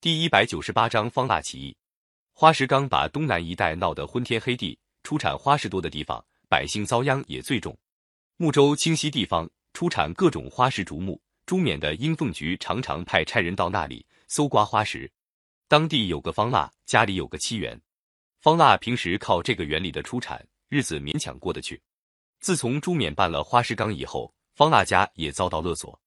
第一百九十八章方腊起义。花石纲把东南一带闹得昏天黑地，出产花石多的地方，百姓遭殃也最重。睦州清溪地方出产各种花石竹木，朱冕的英凤局常常派差人到那里搜刮花石。当地有个方腊，家里有个七园，方腊平时靠这个园里的出产，日子勉强过得去。自从朱冕办了花石纲以后，方腊家也遭到勒索。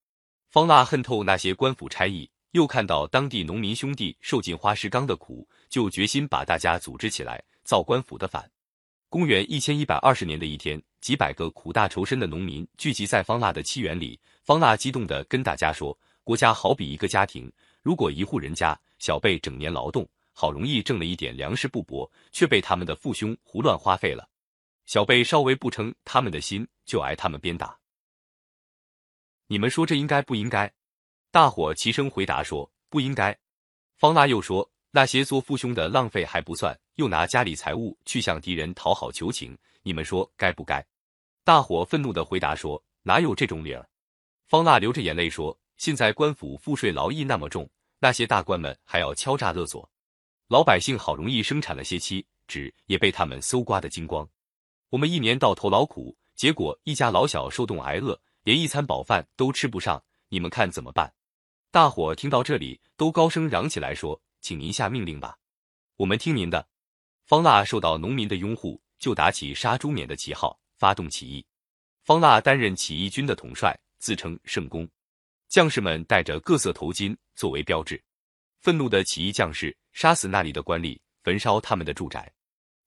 方腊恨透那些官府差役。又看到当地农民兄弟受尽花石纲的苦，就决心把大家组织起来造官府的反。公元一千一百二十年的一天，几百个苦大仇深的农民聚集在方腊的七园里。方腊激动地跟大家说：“国家好比一个家庭，如果一户人家小辈整年劳动，好容易挣了一点粮食布帛，却被他们的父兄胡乱花费了，小辈稍微不称他们的心，就挨他们鞭打。你们说这应该不应该？”大伙齐声回答说：“不应该。”方腊又说：“那些做父兄的浪费还不算，又拿家里财物去向敌人讨好求情，你们说该不该？”大伙愤怒的回答说：“哪有这种理儿？”方腊流着眼泪说：“现在官府赋税劳役那么重，那些大官们还要敲诈勒索，老百姓好容易生产了些漆纸，也被他们搜刮的精光。我们一年到头劳苦，结果一家老小受冻挨饿，连一餐饱饭都吃不上，你们看怎么办？”大伙听到这里，都高声嚷起来说：“请您下命令吧，我们听您的。”方腊受到农民的拥护，就打起杀朱冕的旗号，发动起义。方腊担任起义军的统帅，自称圣公。将士们戴着各色头巾作为标志。愤怒的起义将士杀死那里的官吏，焚烧他们的住宅。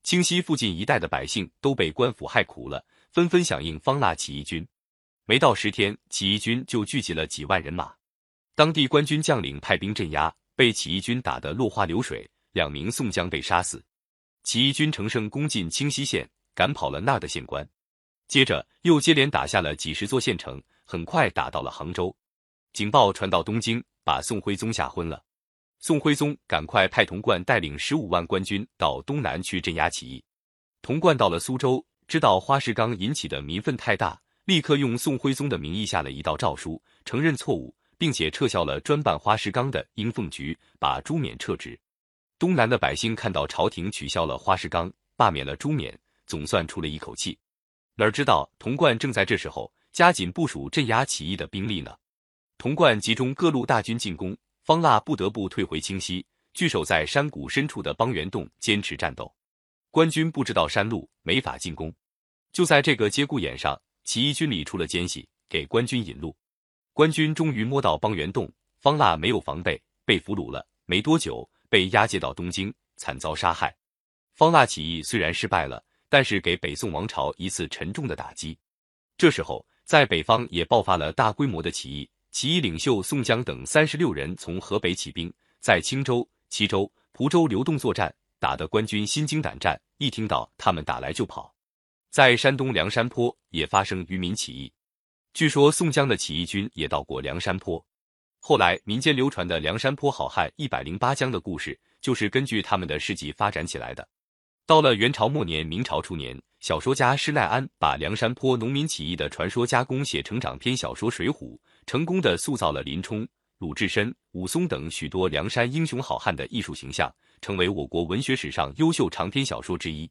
清溪附近一带的百姓都被官府害苦了，纷纷响应方腊起义军。没到十天，起义军就聚集了几万人马。当地官军将领派兵镇压，被起义军打得落花流水，两名宋江被杀死。起义军乘胜攻进清溪县，赶跑了那儿的县官，接着又接连打下了几十座县城，很快打到了杭州。警报传到东京，把宋徽宗吓昏了。宋徽宗赶快派童贯带领十五万官军到东南去镇压起义。童贯到了苏州，知道花石纲引起的民愤太大，立刻用宋徽宗的名义下了一道诏书，承认错误。并且撤销了专办花石纲的鹰凤局，把朱冕撤职。东南的百姓看到朝廷取消了花石纲，罢免了朱冕，总算出了一口气。哪知道童贯正在这时候加紧部署镇压起义的兵力呢？童贯集中各路大军进攻，方腊不得不退回清溪，据守在山谷深处的邦元洞坚持战斗。官军不知道山路，没法进攻。就在这个节骨眼上，起义军里出了奸细，给官军引路。官军终于摸到邦元洞，方腊没有防备，被俘虏了。没多久，被押解到东京，惨遭杀害。方腊起义虽然失败了，但是给北宋王朝一次沉重的打击。这时候，在北方也爆发了大规模的起义，起义领袖宋江等三十六人从河北起兵，在青州、齐州、蒲州流动作战，打得官军心惊胆战，一听到他们打来就跑。在山东梁山坡也发生渔民起义。据说宋江的起义军也到过梁山坡，后来民间流传的梁山坡好汉一百零八将的故事，就是根据他们的事迹发展起来的。到了元朝末年、明朝初年，小说家施耐庵把梁山坡农民起义的传说加工写成长篇小说《水浒》，成功的塑造了林冲、鲁智深、武松等许多梁山英雄好汉的艺术形象，成为我国文学史上优秀长篇小说之一。